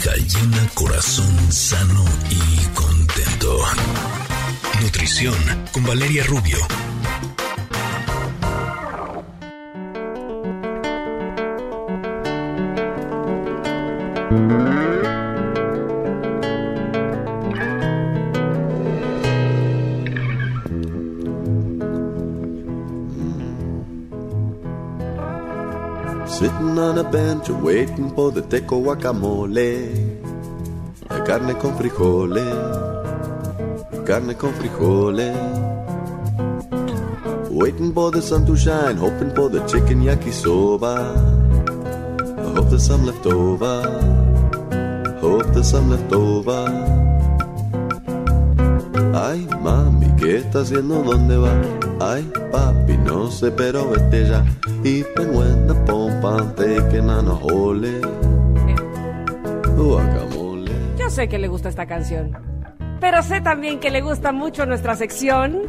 barriga corazón sano y contento. Nutrición con Valeria Rubio. A bench waiting for the teco guacamole. Carne con frijoles, carne con frijoles. Waiting for the sun to shine, hoping for the chicken yakisoba. I hope there's some left over. Hope there's some left over. Ay, mami, ¿qué está haciendo? ¿Dónde va? Ay, papi, no sé, pero vete ya. Y penguenda pompante que nano jole. Guacamole. Yo sé que le gusta esta canción. Pero sé también que le gusta mucho nuestra sección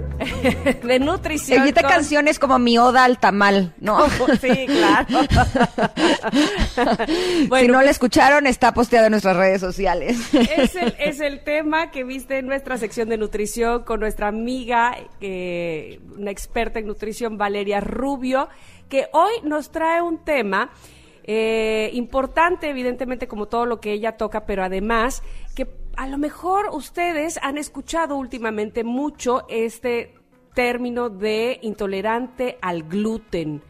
de nutrición. Esta con- canción es como mi oda al tamal, ¿no? Sí, claro. si Bueno, no la escucharon, está posteado en nuestras redes sociales. es el, es el tema que viste en nuestra sección de nutrición con nuestra amiga, eh, una experta en nutrición, Valeria Rubio, que hoy nos trae un tema eh, importante, evidentemente, como todo lo que ella toca, pero además que a lo mejor ustedes han escuchado últimamente mucho este término de intolerante al gluten.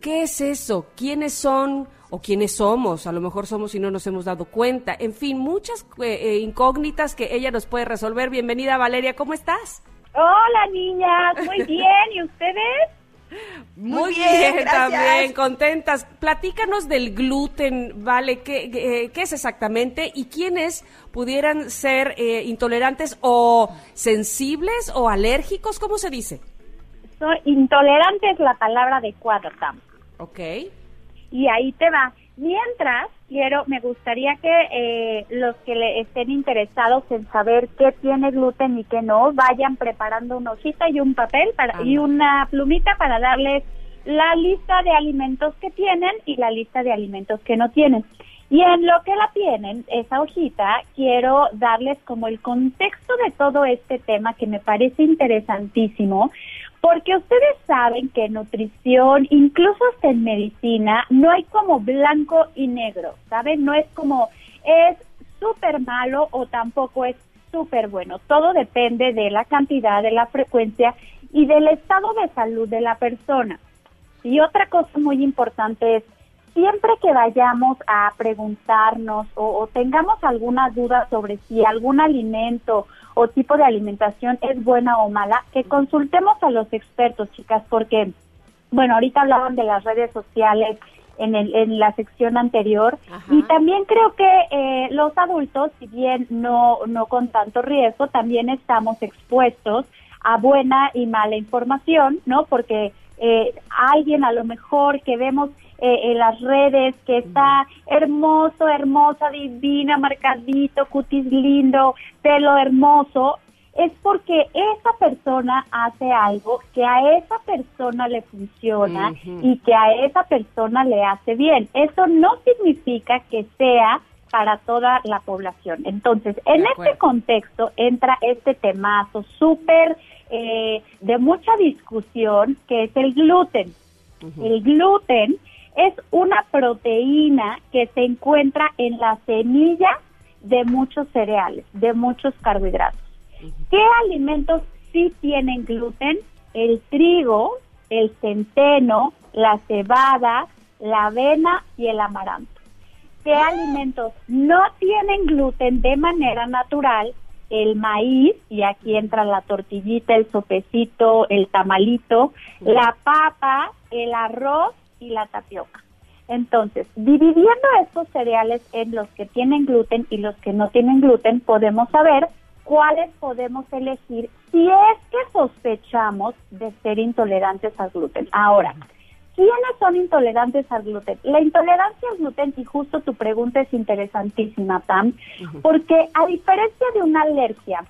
¿Qué es eso? ¿Quiénes son o quiénes somos? A lo mejor somos y no nos hemos dado cuenta. En fin, muchas eh, eh, incógnitas que ella nos puede resolver. Bienvenida Valeria, ¿cómo estás? Hola niñas, muy bien, ¿y ustedes? Muy bien, también, contentas. Platícanos del gluten, ¿vale? ¿Qué, qué, qué es exactamente? ¿Y quiénes pudieran ser eh, intolerantes o sensibles o alérgicos? ¿Cómo se dice? Soy intolerante es la palabra adecuada, Tam. Ok. Y ahí te va. Mientras, quiero, me gustaría que eh, los que le estén interesados en saber qué tiene gluten y qué no, vayan preparando una hojita y un papel para, y una plumita para darles la lista de alimentos que tienen y la lista de alimentos que no tienen. Y en lo que la tienen, esa hojita, quiero darles como el contexto de todo este tema que me parece interesantísimo, porque ustedes saben que en nutrición, incluso hasta en medicina, no hay como blanco y negro, ¿saben? No es como es súper malo o tampoco es súper bueno. Todo depende de la cantidad, de la frecuencia y del estado de salud de la persona. Y otra cosa muy importante es, siempre que vayamos a preguntarnos o, o tengamos alguna duda sobre si algún alimento o tipo de alimentación es buena o mala, que consultemos a los expertos, chicas, porque, bueno, ahorita hablaban de las redes sociales en, el, en la sección anterior Ajá. y también creo que eh, los adultos, si bien no, no con tanto riesgo, también estamos expuestos a buena y mala información, ¿no? Porque eh, alguien a lo mejor que vemos eh, en las redes que está hermoso, hermosa, divina, marcadito, cutis lindo, pelo hermoso, es porque esa persona hace algo que a esa persona le funciona y que a esa persona le hace bien. Eso no significa que sea para toda la población. Entonces, en este contexto entra este temazo súper eh, de mucha discusión que es el gluten. El gluten es una proteína que se encuentra en la semilla de muchos cereales, de muchos carbohidratos. ¿Qué alimentos sí tienen gluten? El trigo, el centeno, la cebada, la avena y el amaranto. ¿Qué alimentos no tienen gluten de manera natural? El maíz, y aquí entra la tortillita, el sopecito, el tamalito, la papa, el arroz y la tapioca. Entonces, dividiendo estos cereales en los que tienen gluten y los que no tienen gluten, podemos saber cuáles podemos elegir si es que sospechamos de ser intolerantes al gluten. Ahora, ¿quiénes son intolerantes al gluten? La intolerancia al gluten, y justo tu pregunta es interesantísima, Tam, porque a diferencia de una alergia,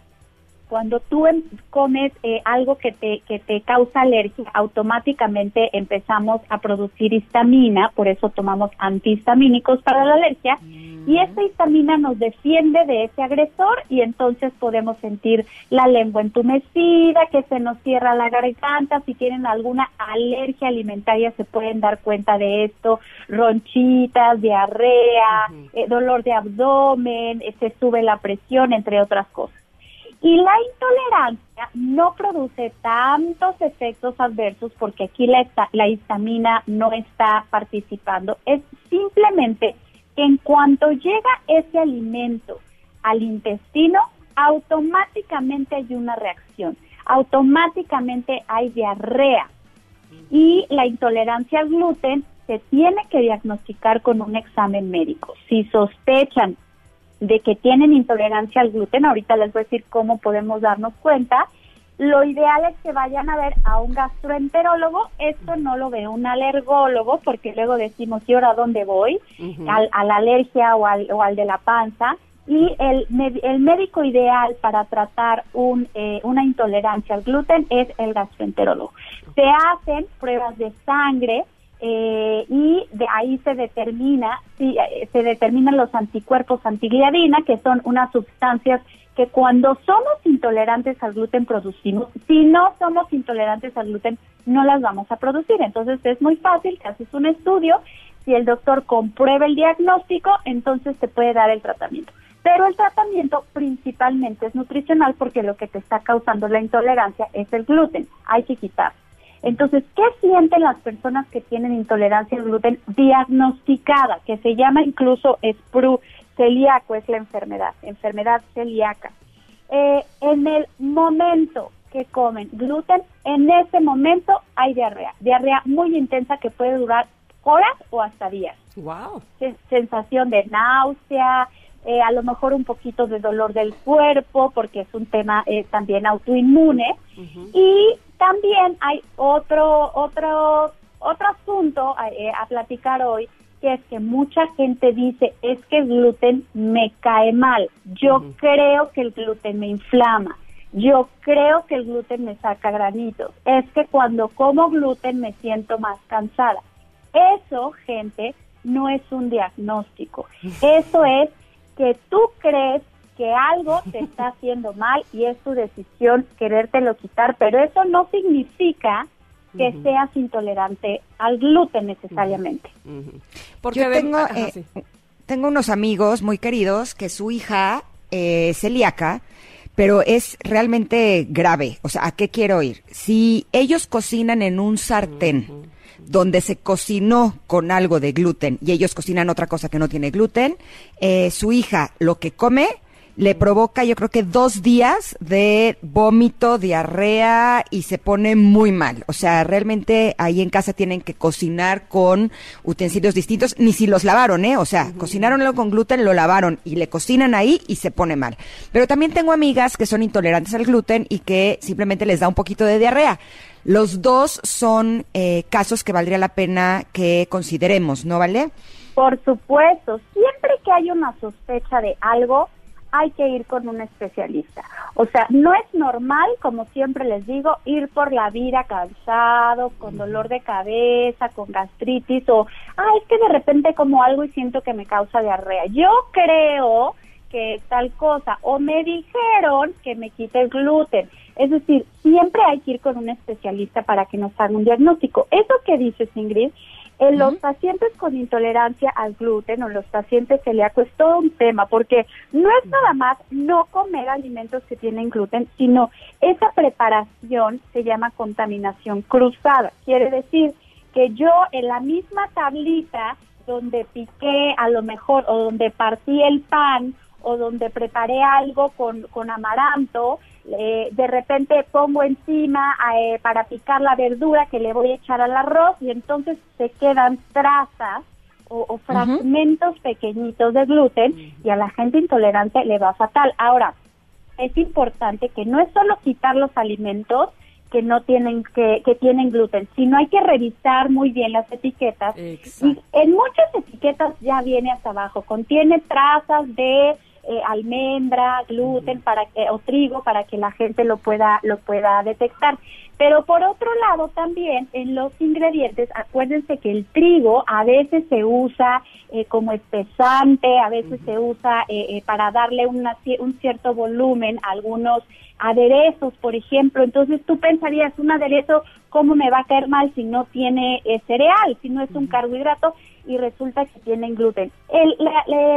cuando tú em- comes eh, algo que te, que te causa alergia, automáticamente empezamos a producir histamina, por eso tomamos antihistamínicos para la alergia. Y esta histamina nos defiende de ese agresor y entonces podemos sentir la lengua entumecida, que se nos cierra la garganta, si tienen alguna alergia alimentaria se pueden dar cuenta de esto, ronchitas, diarrea, eh, dolor de abdomen, eh, se sube la presión, entre otras cosas. Y la intolerancia no produce tantos efectos adversos porque aquí la, la histamina no está participando. Es simplemente que en cuanto llega ese alimento al intestino, automáticamente hay una reacción, automáticamente hay diarrea. Y la intolerancia al gluten se tiene que diagnosticar con un examen médico. Si sospechan de que tienen intolerancia al gluten, ahorita les voy a decir cómo podemos darnos cuenta, lo ideal es que vayan a ver a un gastroenterólogo, esto no lo ve un alergólogo, porque luego decimos, ¿y ahora dónde voy? a la alergia o al, o al de la panza. Y el, el médico ideal para tratar un, eh, una intolerancia al gluten es el gastroenterólogo. Se hacen pruebas de sangre, eh, y de ahí se determina si eh, se determinan los anticuerpos antigliadina que son unas sustancias que cuando somos intolerantes al gluten producimos. Si no somos intolerantes al gluten no las vamos a producir. Entonces es muy fácil que haces un estudio. Si el doctor comprueba el diagnóstico entonces te puede dar el tratamiento. Pero el tratamiento principalmente es nutricional porque lo que te está causando la intolerancia es el gluten. Hay que quitar entonces, ¿qué sienten las personas que tienen intolerancia al gluten diagnosticada, que se llama incluso SPRU, celíaco es la enfermedad, enfermedad celíaca? Eh, en el momento que comen gluten, en ese momento hay diarrea, diarrea muy intensa que puede durar horas o hasta días. Wow. Sensación de náusea, eh, a lo mejor un poquito de dolor del cuerpo, porque es un tema eh, también autoinmune. Y también hay otro, otro, otro asunto eh, a, platicar hoy, que es que mucha gente dice, es que el gluten me cae mal, yo creo que el gluten me inflama, yo creo que el gluten me saca granitos, es que cuando como gluten me siento más cansada. Eso, gente, no es un diagnóstico, eso es que tú crees que algo te está haciendo mal y es tu decisión querértelo quitar, pero eso no significa que seas intolerante al gluten necesariamente. Porque Yo tengo, eh, tengo unos amigos muy queridos que su hija eh, es celíaca, pero es realmente grave. O sea, ¿a qué quiero ir? Si ellos cocinan en un sartén, donde se cocinó con algo de gluten y ellos cocinan otra cosa que no tiene gluten, eh, su hija lo que come le provoca yo creo que dos días de vómito, diarrea y se pone muy mal. O sea, realmente ahí en casa tienen que cocinar con utensilios distintos, ni si los lavaron, ¿eh? O sea, cocinaron con gluten, lo lavaron y le cocinan ahí y se pone mal. Pero también tengo amigas que son intolerantes al gluten y que simplemente les da un poquito de diarrea. Los dos son eh, casos que valdría la pena que consideremos, ¿no vale? Por supuesto, siempre que hay una sospecha de algo, hay que ir con un especialista. O sea, no es normal, como siempre les digo, ir por la vida cansado, con dolor de cabeza, con gastritis o, ah, es que de repente como algo y siento que me causa diarrea. Yo creo que tal cosa o me dijeron que me quite el gluten. Es decir, siempre hay que ir con un especialista para que nos haga un diagnóstico. Eso que dices, Ingrid, en los pacientes con intolerancia al gluten o los pacientes celíacos es todo un tema porque no es nada más no comer alimentos que tienen gluten, sino esa preparación se llama contaminación cruzada. Quiere decir que yo en la misma tablita donde piqué a lo mejor o donde partí el pan o donde preparé algo con, con amaranto, eh, de repente pongo encima eh, para picar la verdura que le voy a echar al arroz y entonces se quedan trazas o, fragmentos pequeñitos de gluten y a la gente intolerante le va fatal. Ahora, es importante que no es solo quitar los alimentos que no tienen que, que tienen gluten, sino hay que revisar muy bien las etiquetas. Y en muchas etiquetas ya viene hasta abajo, contiene trazas de eh, almendra, gluten para que, o trigo para que la gente lo pueda lo pueda detectar. Pero por otro lado también en los ingredientes, acuérdense que el trigo a veces se usa eh, como espesante, a veces se usa eh, eh, para darle una, un cierto volumen a algunos aderezos, por ejemplo. Entonces tú pensarías, un aderezo, ¿cómo me va a caer mal si no tiene cereal, si no es un carbohidrato? Y resulta que tienen gluten. El,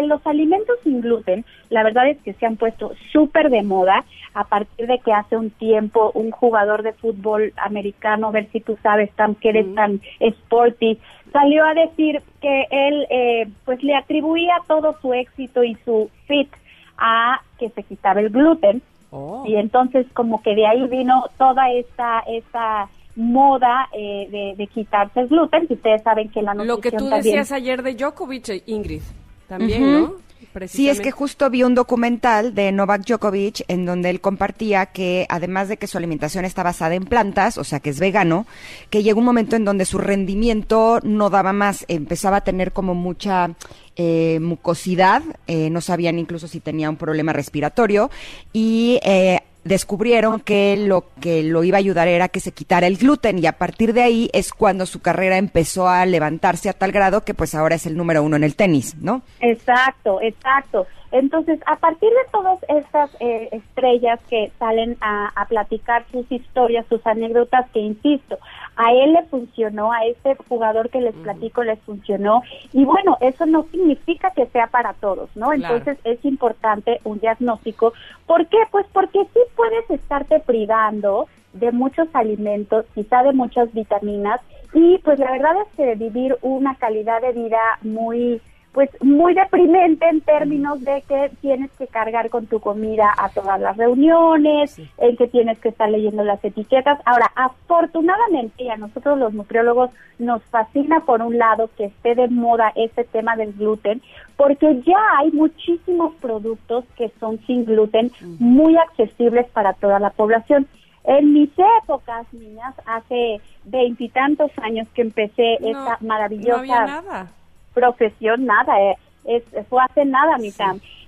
los alimentos sin gluten, la verdad es que se han puesto súper de moda a partir de que hace un tiempo un jugador de fútbol americano, a ver si tú sabes, tan, que eres tan sporty, salió a decir que él eh, pues le atribuía todo su éxito y su fit a que se quitaba el gluten. Oh. Y entonces como que de ahí vino toda esta, esta moda eh, de, quitarse el gluten, que ustedes saben que la nutrición Lo que tú decías ayer de Djokovic, Ingrid, también, ¿no? Sí, es que justo vi un documental de Novak Djokovic en donde él compartía que además de que su alimentación está basada en plantas, o sea que es vegano, que llegó un momento en donde su rendimiento no daba más, empezaba a tener como mucha eh, mucosidad, eh, no sabían incluso si tenía un problema respiratorio y eh, descubrieron que lo que lo iba a ayudar era que se quitara el gluten y a partir de ahí es cuando su carrera empezó a levantarse a tal grado que pues ahora es el número uno en el tenis, ¿no? Exacto, exacto. Entonces, a partir de todas estas eh, estrellas que salen a, platicar sus historias, sus anécdotas, que insisto, a él le funcionó, a este jugador que les platico les funcionó, y bueno, eso no significa que sea para todos, ¿no? Entonces es importante un diagnóstico. ¿Por qué? Pues porque sí puedes estarte privando de muchos alimentos, quizá de muchas vitaminas, y pues la verdad es que vivir una calidad de vida muy pues muy deprimente en términos de que tienes que cargar con tu comida a todas las reuniones, en que tienes que estar leyendo las etiquetas. Ahora, afortunadamente, y a nosotros los nutriólogos nos fascina por un lado que esté de moda este tema del gluten, porque ya hay muchísimos productos que son sin gluten, muy accesibles para toda la población. En mis épocas, niñas, hace veintitantos años que empecé esta maravillosa profesión, nada, eh, es, fue hace nada, mi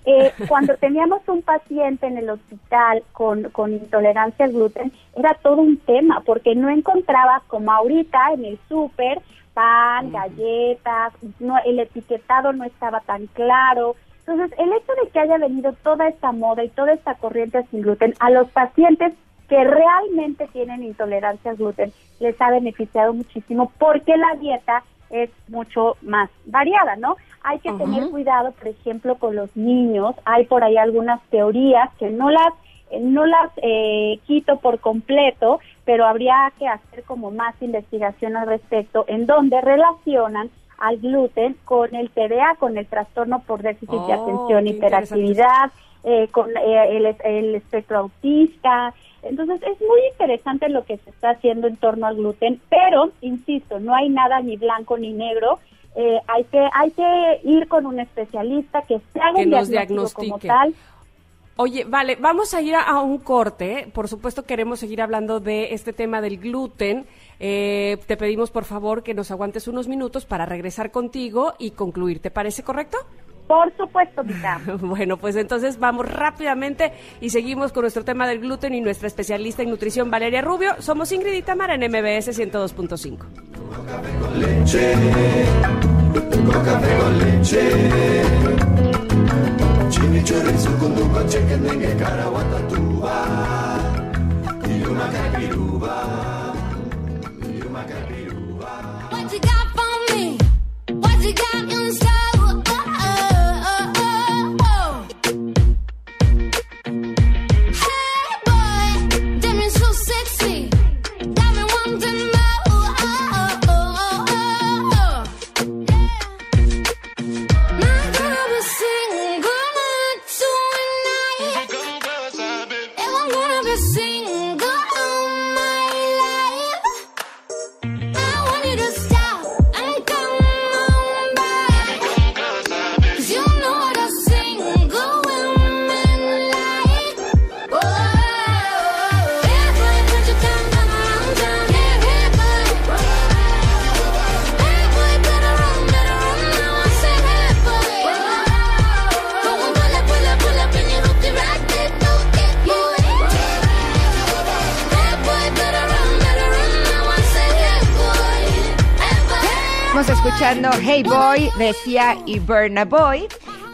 eh, cuando teníamos un paciente en el hospital con, con intolerancia al gluten, era todo un tema, porque no encontrabas como ahorita en el súper pan, galletas, no, el etiquetado no estaba tan claro. Entonces, el hecho de que haya venido toda esta moda y toda esta corriente sin gluten a los pacientes que realmente tienen intolerancia al gluten les ha beneficiado muchísimo porque la dieta es mucho más variada, ¿no? Hay que tener cuidado, por ejemplo, con los niños. Hay por ahí algunas teorías que no las no las eh, quito por completo, pero habría que hacer como más investigación al respecto, en donde relacionan al gluten con el TDA, con el trastorno por déficit de oh, atención, hiperactividad, eh, con eh, el, el espectro autista, entonces es muy interesante lo que se está haciendo en torno al gluten, pero insisto, no hay nada ni blanco ni negro. Eh, hay que hay que ir con un especialista que se haga un diagnóstico como tal. Oye, vale, vamos a ir a, un corte. Por supuesto, queremos seguir hablando de este tema del gluten. Eh, te pedimos, por favor, que nos aguantes unos minutos para regresar contigo y concluir. ¿Te parece correcto? Por supuesto, Pita. bueno, pues entonces vamos rápidamente y seguimos con nuestro tema del gluten y nuestra especialista en nutrición, Valeria Rubio. Somos Ingrid y Tamara en MBS 102.5. leche, con leche. y una Hey Boy de Sia y Burna Boy.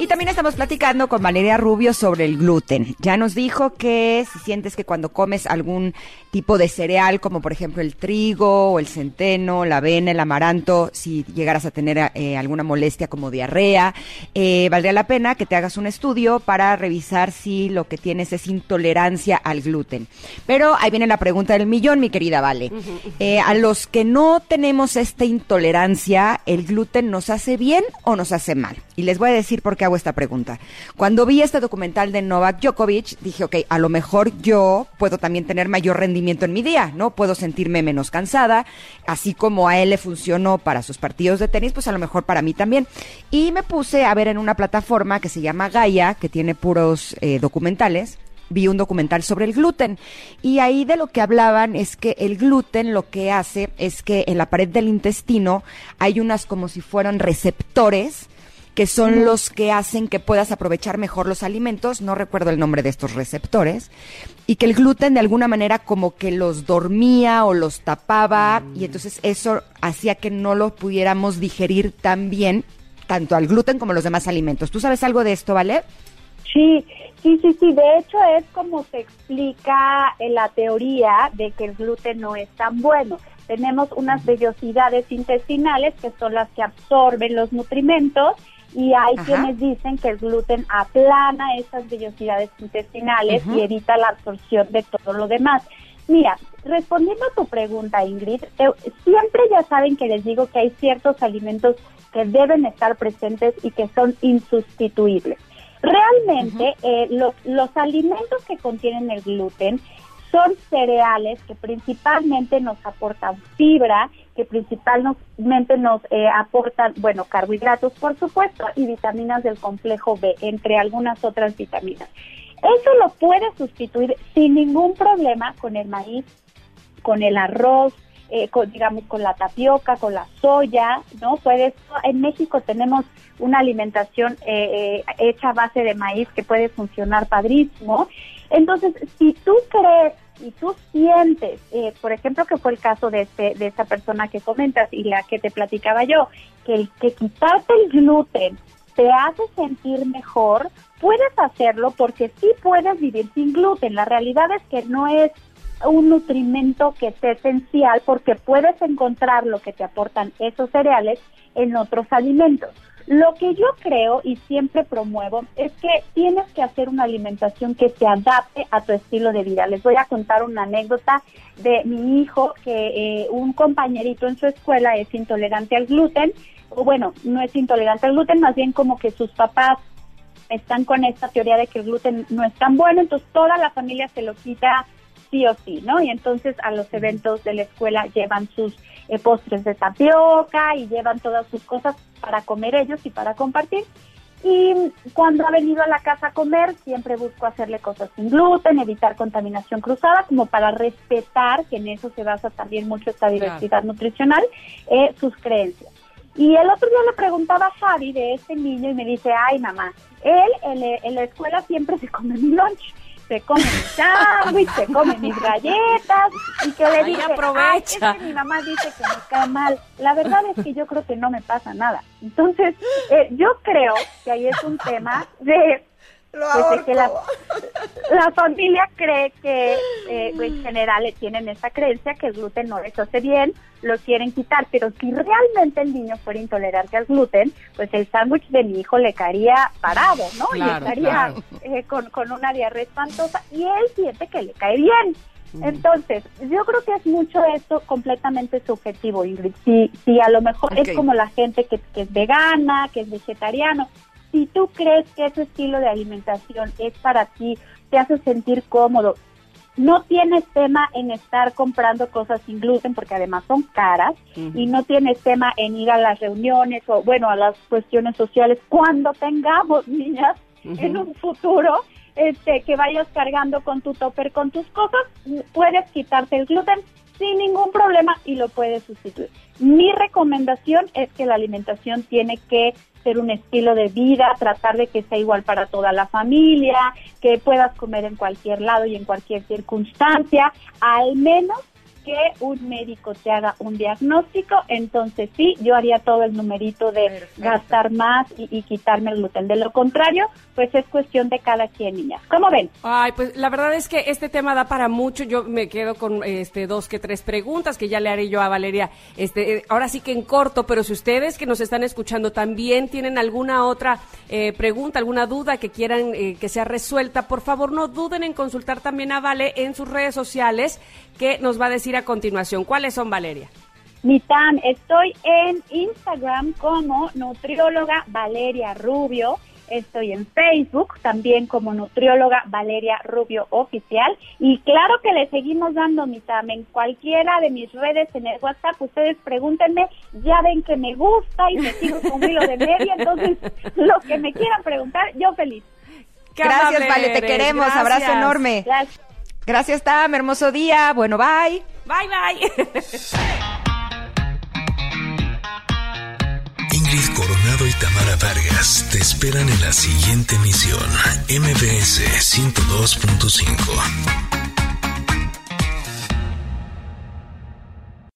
Y también estamos platicando con Valeria Rubio sobre el gluten. Ya nos dijo que si sientes que cuando comes algún tipo de cereal, como por ejemplo el trigo o el centeno, la avena, el amaranto, si llegaras a tener eh, alguna molestia como diarrea, eh, valdría la pena que te hagas un estudio para revisar si lo que tienes es intolerancia al gluten. Pero ahí viene la pregunta del millón, mi querida Vale. Eh, a los que no tenemos esta intolerancia, ¿el gluten nos hace bien o nos hace mal? Y les voy a decir por qué hago esta pregunta. Cuando vi este documental de Novak Djokovic, dije, ok, a lo mejor yo puedo también tener mayor rendimiento en mi día, ¿no? Puedo sentirme menos cansada, así como a él le funcionó para sus partidos de tenis, pues a lo mejor para mí también. Y me puse a ver en una plataforma que se llama Gaia, que tiene puros eh, documentales, vi un documental sobre el gluten y ahí de lo que hablaban es que el gluten lo que hace es que en la pared del intestino hay unas como si fueran receptores que son los que hacen que puedas aprovechar mejor los alimentos, no recuerdo el nombre de estos receptores, y que el gluten de alguna manera como que los dormía o los tapaba y entonces eso hacía que no lo pudiéramos digerir tan bien, tanto al gluten como los demás alimentos. ¿Tú sabes algo de esto, Vale? Sí, sí, sí, sí. De hecho es como se explica en la teoría de que el gluten no es tan bueno. Tenemos unas vellosidades intestinales que son las que absorben los nutrimentos y hay quienes dicen que el gluten aplana esas vellosidades intestinales y evita la absorción de todo lo demás. Mira, respondiendo a tu pregunta, Ingrid, siempre ya saben que les digo que hay ciertos alimentos que deben estar presentes y que son insustituibles. Realmente, eh, los, los alimentos que contienen el gluten son cereales que principalmente nos aportan fibra, que principalmente nos eh, aportan, bueno, carbohidratos, por supuesto, y vitaminas del complejo B, entre algunas otras vitaminas. Eso lo puede sustituir sin ningún problema con el maíz, con el arroz, eh, digamos, con la tapioca, con la soya, ¿no? Puedes, en México tenemos una alimentación eh, hecha a base de maíz que puede funcionar padrísimo. Entonces, si tú crees y tú sientes, eh, por ejemplo, que fue el caso de, este, de esta persona que comentas y la que te platicaba yo, que el que quitarte el gluten te hace sentir mejor, puedes hacerlo porque sí puedes vivir sin gluten. La realidad es que no es un nutrimento que sea esencial porque puedes encontrar lo que te aportan esos cereales en otros alimentos. Lo que yo creo y siempre promuevo es que tienes que hacer una alimentación que se adapte a tu estilo de vida. Les voy a contar una anécdota de mi hijo que eh, un compañerito en su escuela es intolerante al gluten, o bueno, no es intolerante al gluten, más bien como que sus papás están con esta teoría de que el gluten no es tan bueno, entonces toda la familia se lo quita sí o sí, ¿no? Y entonces a los eventos de la escuela llevan sus eh, postres de tapioca y llevan todas sus cosas para comer ellos y para compartir. Y cuando ha venido a la casa a comer, siempre busco hacerle cosas sin gluten, evitar contaminación cruzada, como para respetar, que en eso se basa también mucho esta diversidad nutricional, eh, sus creencias. Y el otro día le preguntaba a Javi de este niño y me dice, ay mamá, él en, en la escuela siempre se come mi lunch se come mi sándwich, se come mis galletas y que le dije, aprovecha. es que mi mamá dice que me cae mal. La verdad es que yo creo que no me pasa nada. Entonces, eh, yo creo que ahí es un tema de pues que la, familia cree que eh, en general tienen esa creencia que el gluten no les hace bien, lo quieren quitar, pero si realmente el niño fuera intolerante al gluten, pues el sándwich de mi hijo le caería parado, ¿no? y estaría eh, con, con una diarrea espantosa y él siente que le cae bien. Entonces, yo creo que es mucho esto completamente subjetivo, Ingrid. Si, si a lo mejor es como la gente que, que es vegana, que es vegetariano, si tú crees que ese estilo de alimentación es para ti, te hace sentir cómodo, no tienes tema en estar comprando cosas sin gluten porque además son caras y no tienes tema en ir a las reuniones o bueno a las cuestiones sociales. Cuando tengamos niñas en un futuro este que vayas cargando con tu topper con tus cosas puedes quitarte el gluten sin ningún problema y lo puedes sustituir. Mi recomendación es que la alimentación tiene que ser un estilo de vida, tratar de que sea igual para toda la familia, que puedas comer en cualquier lado y en cualquier circunstancia, al menos que un médico te haga un diagnóstico, entonces sí, yo haría todo el numerito de gastar más y, quitarme el gluten. De lo contrario, pues es cuestión de cada quien, niña. ¿Cómo ven? Ay, pues la verdad es que este tema da para mucho. Yo me quedo con este dos que tres preguntas que ya le haré yo a Valeria. Este, eh, ahora sí que en corto, pero si ustedes que nos están escuchando también tienen alguna otra eh, pregunta, alguna duda que quieran eh, que sea resuelta, por favor no duden en consultar también a Vale en sus redes sociales que nos va a decir a continuación. ¿Cuáles son, Valeria? Mitan, estoy en Instagram como nutrióloga Valeria Rubio. Estoy en Facebook también como nutrióloga Valeria Rubio Oficial. Y claro que le seguimos dando mi en cualquiera de mis redes en el WhatsApp. Ustedes pregúntenme, ya ven que me gusta y me sigo con hilo de media. Entonces, lo que me quieran preguntar, yo feliz. Gracias, Vale, te queremos. Abrazo enorme. Gracias. Gracias, Tam. Hermoso día. Bueno, bye. Bye, bye. Ingrid Coronado y Tamara Vargas te esperan en la siguiente emisión, MBS 102.5.